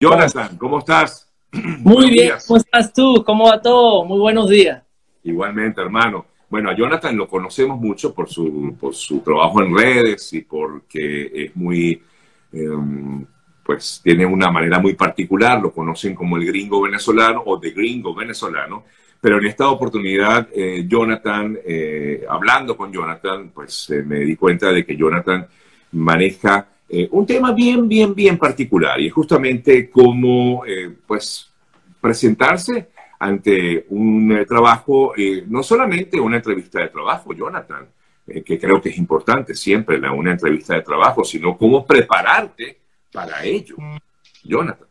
Jonathan, ¿cómo estás? Muy bien, ¿cómo estás tú? ¿Cómo va todo? Muy buenos días. Igualmente, hermano. Bueno, a Jonathan lo conocemos mucho por su, por su trabajo en redes y porque es muy, em, pues tiene una manera muy particular, lo conocen como el gringo venezolano o de gringo venezolano, pero en esta oportunidad, eh, Jonathan, eh, hablando con Jonathan, pues eh, me di cuenta de que Jonathan maneja eh, un tema bien, bien, bien particular y es justamente cómo, eh, pues, presentarse ante un eh, trabajo, no solamente una entrevista de trabajo, Jonathan, que creo que es importante siempre la, una entrevista de trabajo, sino cómo prepararte para ello, Jonathan.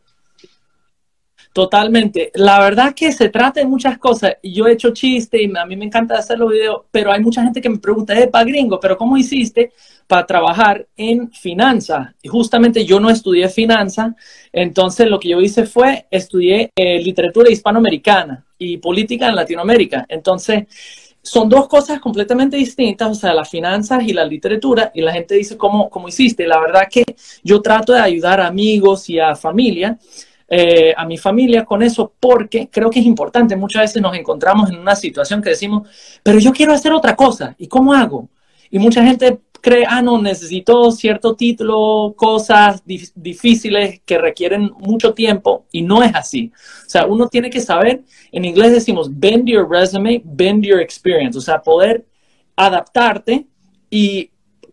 Totalmente. La verdad que se trata de muchas cosas. Yo he hecho chiste y a mí me encanta hacer los videos, pero hay mucha gente que me pregunta, para gringo, pero ¿cómo hiciste para trabajar en finanzas? Y justamente yo no estudié finanzas, entonces lo que yo hice fue estudié eh, literatura hispanoamericana y política en Latinoamérica. Entonces, son dos cosas completamente distintas, o sea, las finanzas y la literatura, y la gente dice, ¿cómo, cómo hiciste? La verdad que yo trato de ayudar a amigos y a familia eh, a mi familia con eso porque creo que es importante. Muchas veces nos encontramos en una situación que decimos, pero yo quiero hacer otra cosa, ¿y cómo hago? Y mucha gente cree, ah, no, necesito cierto título, cosas difíciles que requieren mucho tiempo, y no es así. O sea, uno tiene que saber, en inglés decimos, bend your resume, bend your experience, o sea, poder adaptarte y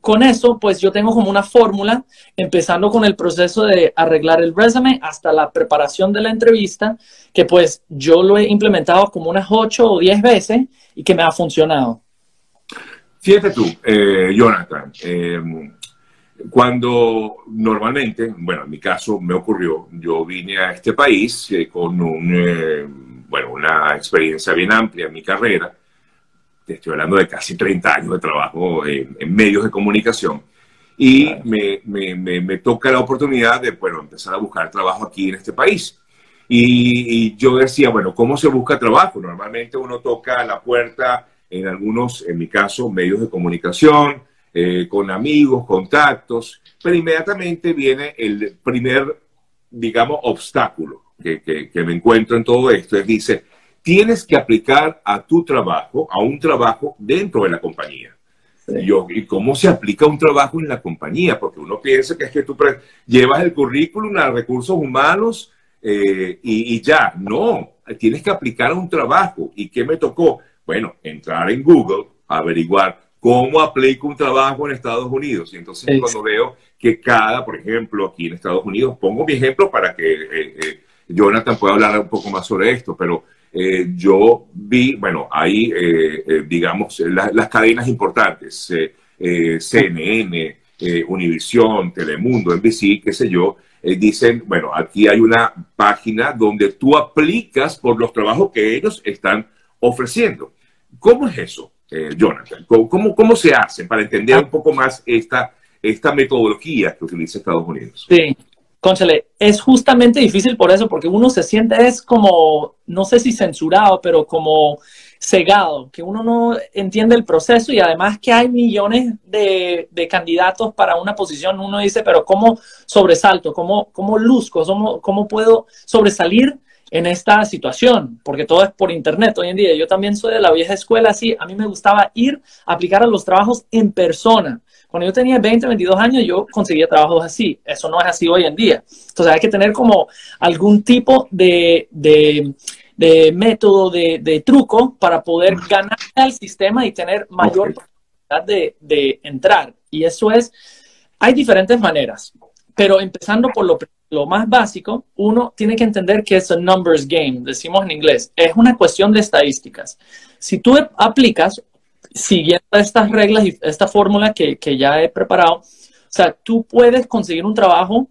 con eso, pues yo tengo como una fórmula, empezando con el proceso de arreglar el resumen hasta la preparación de la entrevista, que pues yo lo he implementado como unas 8 o 10 veces y que me ha funcionado. Fíjate tú, eh, Jonathan, eh, cuando normalmente, bueno, en mi caso me ocurrió, yo vine a este país eh, con un, bueno, una experiencia bien amplia en mi carrera, te estoy hablando de casi 30 años de trabajo en, medios de comunicación, y me, me, me, toca la oportunidad de, bueno, empezar a buscar trabajo aquí en este país. Y, yo decía, bueno, ¿cómo se busca trabajo? Normalmente uno toca la puerta en algunos, en mi caso, medios de comunicación, eh, con amigos, contactos, pero inmediatamente viene el primer, digamos, obstáculo que, que, que me encuentro en todo esto. Es, dice, tienes que aplicar a tu trabajo, a un trabajo dentro de la compañía. ¿Y cómo se aplica un trabajo en la compañía? Porque uno piensa que es que tú llevas el currículum a recursos humanos eh, y, ya. No, tienes que aplicar a un trabajo. ¿Y qué me tocó? Bueno, entrar en Google, averiguar cómo aplico un trabajo en Estados Unidos. Y entonces cuando veo que cada, por ejemplo, aquí en Estados Unidos, pongo mi ejemplo para que eh, eh, Jonathan pueda hablar un poco más sobre esto, pero eh, yo vi, bueno, ahí, eh, eh, digamos, las cadenas importantes, CNN, Univisión, Telemundo, NBC, qué sé yo, dicen, bueno, aquí hay una página donde tú aplicas por los trabajos que ellos están ofreciendo. ¿Cómo es eso, Jonathan? ¿Cómo, ¿Cómo, se hace para entender un poco más esta, esta metodología que utiliza Estados Unidos? Sí, Conchale, es justamente difícil por eso, porque uno se siente es como, no sé si censurado, pero como cegado, que uno no entiende el proceso y además que hay millones de, candidatos para una posición, uno dice, pero ¿cómo sobresalto? ¿Cómo, cómo luzco? ¿Cómo, ¿Cómo puedo sobresalir en esta situación? Porque todo es por internet hoy en día. Yo también soy de la vieja escuela, así, a mí me gustaba ir a aplicar a los trabajos en persona cuando yo tenía 20, 22 años, yo conseguía trabajos así. Eso no es así hoy en día. Entonces hay que tener como algún tipo de, método, de, truco para poder ganar al sistema y tener mayor posibilidad de, entrar. Y eso es, hay diferentes maneras. Pero empezando por lo, lo más básico, uno tiene que entender que es un numbers game, decimos en inglés. Es una cuestión de estadísticas. Si tú aplicas siguiendo estas reglas y esta fórmula que, ya he preparado, o sea, tú puedes conseguir un trabajo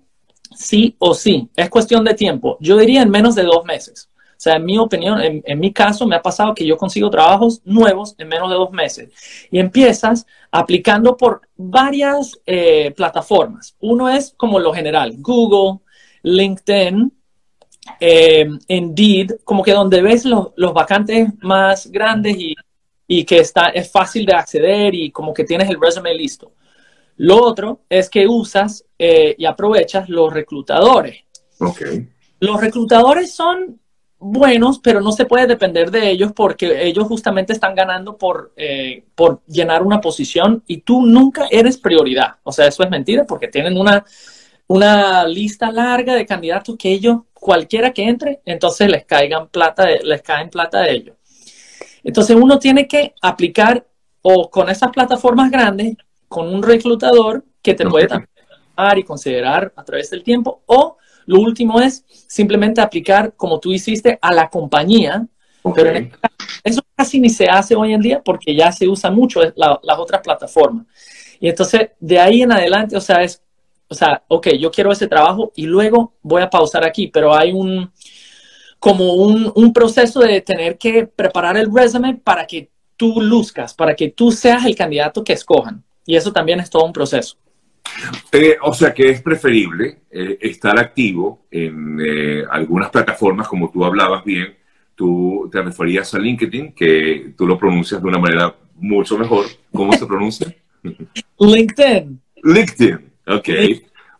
sí o sí. Es cuestión de tiempo. Yo diría en menos de dos meses. O sea, en mi opinión, en, mi caso, me ha pasado que yo consigo trabajos nuevos en menos de dos meses. Y empiezas aplicando por varias eh, plataformas. Uno es como lo general, Google, LinkedIn, eh, Indeed, como que donde ves los, los vacantes más grandes y y que está, es fácil de acceder y como que tienes el resume listo. Lo otro es que usas eh, y aprovechas los reclutadores. Okay. Los reclutadores son buenos, pero no se puede depender de ellos porque ellos justamente están ganando por, eh, por llenar una posición y tú nunca eres prioridad. O sea, eso es mentira porque tienen una, una lista larga de candidatos que ellos, cualquiera que entre, entonces les caigan plata, les caen plata de ellos. Entonces uno tiene que aplicar o con esas plataformas grandes, con un reclutador que te puede también y considerar a través del tiempo, o lo último es simplemente aplicar como tú hiciste a la compañía, pero este eso casi ni se hace hoy en día porque ya se usa mucho las otras plataformas. Y entonces de ahí en adelante, o sea, es, o sea, ok, yo quiero ese trabajo y luego voy a pausar aquí, pero hay un, como un, un proceso de tener que preparar el resumen para que tú luzcas, para que tú seas el candidato que escojan. Y eso también es todo un proceso. Eh, o sea que es preferible eh, estar activo en eh, algunas plataformas, como tú hablabas bien. Tú te referías a LinkedIn, que tú lo pronuncias de una manera mucho mejor. ¿Cómo se pronuncia? LinkedIn. LinkedIn, ok.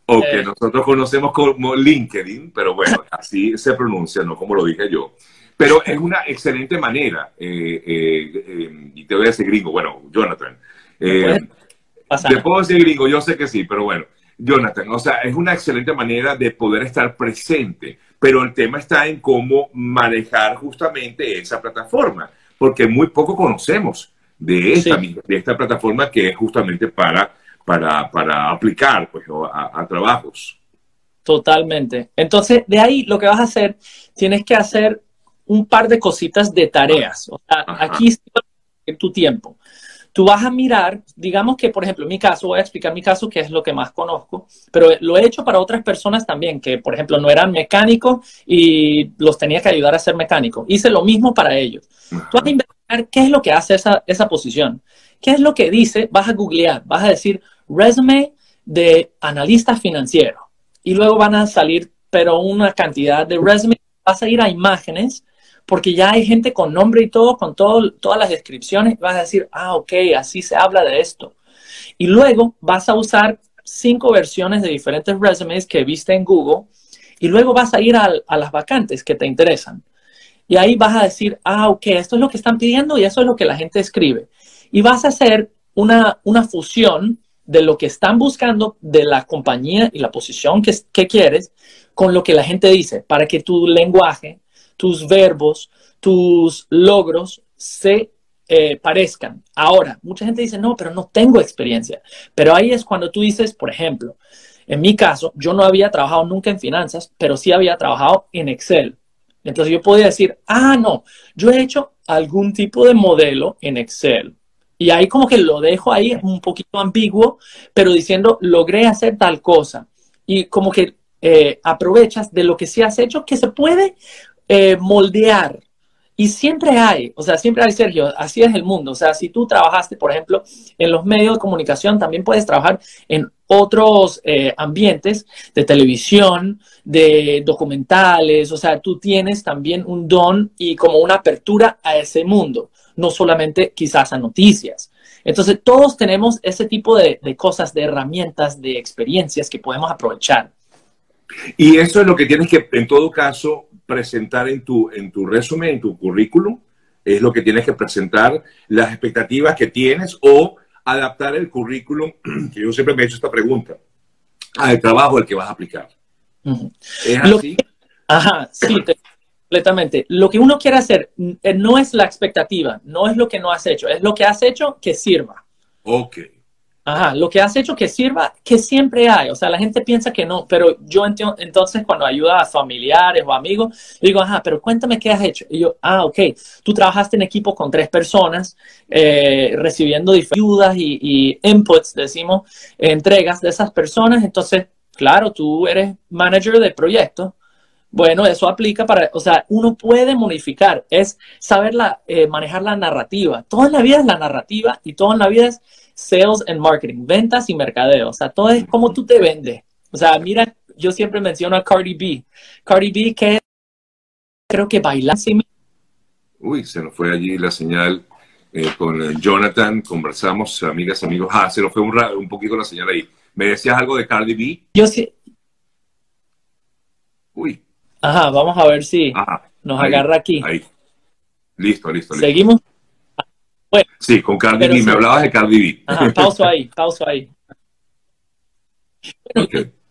O que nosotros conocemos como LinkedIn, pero bueno, así se pronuncia, no como lo dije yo. Pero es una excelente manera, y te voy a decir gringo, bueno, Jonathan. Le puedo decir gringo, yo sé que sí, pero bueno, Jonathan, o sea, es una excelente manera de poder estar presente, pero el tema está en cómo manejar justamente esa plataforma, porque muy poco conocemos de esta, de esta plataforma que es justamente para, para, para aplicar pues, a, trabajos. Totalmente. Entonces, de ahí lo que vas a hacer, tienes que hacer un par de cositas de tareas. O sea, aquí en tu tiempo tú vas a mirar, digamos que, por ejemplo, en mi caso, voy a explicar mi caso, que es lo que más conozco, pero lo he hecho para otras personas también, que, por ejemplo, no eran mecánicos y los tenía que ayudar a ser mecánicos. Hice lo mismo para ellos. Tú vas a investigar qué es lo que hace esa, esa posición, qué es lo que dice, vas a googlear, vas a decir resume de analista financiero y luego van a salir, pero una cantidad de resumes, vas a ir a imágenes porque ya hay gente con nombre y todo, con todo, todas las descripciones, vas a decir, ah, ok, así se habla de esto. Y luego vas a usar cinco versiones de diferentes resumes que viste en Google y luego vas a ir a, las vacantes que te interesan. Y ahí vas a decir, ah, ok, esto es lo que están pidiendo y eso es lo que la gente escribe. Y vas a hacer una, una fusión de lo que están buscando de la compañía y la posición que, quieres con lo que la gente dice, para que tu lenguaje tus verbos, tus logros se eh, parezcan. Ahora, mucha gente dice, no, pero no tengo experiencia. Pero ahí es cuando tú dices, por ejemplo, en mi caso, yo no había trabajado nunca en finanzas, pero sí había trabajado en Excel. Entonces yo podía decir, ah, no, yo he hecho algún tipo de modelo en Excel. Y ahí como que lo dejo ahí un poquito ambiguo, pero diciendo, logré hacer tal cosa. Y como que eh, aprovechas de lo que sí has hecho, que se puede eh, moldear. Y siempre hay, o sea, siempre hay, Sergio, así es el mundo. O sea, si tú trabajaste, por ejemplo, en los medios de comunicación, también puedes trabajar en otros eh, ambientes de televisión, de documentales. O sea, tú tienes también un don y como una apertura a ese mundo, no solamente quizás a noticias. Entonces, todos tenemos ese tipo de cosas, de herramientas, de experiencias que podemos aprovechar. Y eso es lo que tienes que, en todo caso, presentar en tu, en tu resumen, en tu currículum, es lo que tienes que presentar, las expectativas que tienes o adaptar el currículum, que yo siempre me he hecho esta pregunta, al trabajo al que vas a aplicar. ¿Es así? ajá, sí, completamente. Lo que uno quiere hacer eh, no es la expectativa, no es lo que no has hecho, es lo que has hecho que sirva. Ok. Ajá, lo que has hecho que sirva, que siempre hay. O sea, la gente piensa que no, pero yo entonces cuando ayuda a familiares o amigos, digo, ajá, pero cuéntame qué has hecho. Y yo, ah, ok, tú trabajaste en equipo con tres personas, eh, recibiendo ayudas y, inputs, decimos, entregas de esas personas. Entonces, claro, tú eres manager de proyecto. Bueno, eso aplica para, o sea, uno puede modificar, es saber eh, manejar la narrativa. Todo en la vida es la narrativa y todo en la vida es sales and marketing, ventas y mercadeo. O sea, todo es como tú te vendes. O sea, mira, yo siempre menciono a Cardi B. Cardi B que creo que baila Uy, se nos fue allí la señal eh, con eh, Jonathan, conversamos, amigas, amigos. Ah, se nos fue un, un poquito la señal ahí. ¿Me decías algo de Cardi B? Yo sí. Uy. Ajá, vamos a ver si nos agarra aquí. Ahí. Listo, listo, listo. ¿Seguimos? Bueno, sí, con Cardi B. Me hablabas de Cardi B. Ajá, pauso ahí, pauso ahí.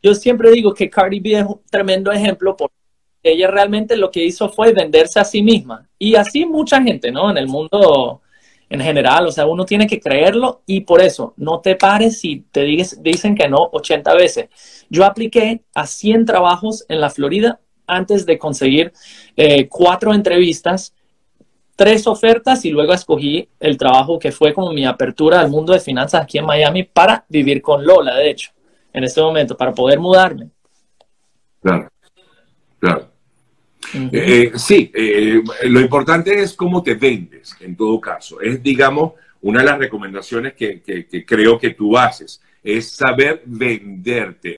Yo siempre digo que Cardi B es un tremendo ejemplo porque ella realmente lo que hizo fue venderse a sí misma. Y así mucha gente, ¿no? En el mundo en general, o sea, uno tiene que creerlo y por eso no te pares si te dicen que no 80 veces. Yo apliqué a 100 trabajos en la Florida antes de conseguir eh, cuatro entrevistas, tres ofertas y luego escogí el trabajo que fue como mi apertura al mundo de finanzas aquí en Miami para vivir con Lola, de hecho, en este momento, para poder mudarme. Claro, claro. Eh, sí, eh, lo importante es cómo te vendes, en todo caso. Es, digamos, una de las recomendaciones que, que creo que tú haces, es saber venderte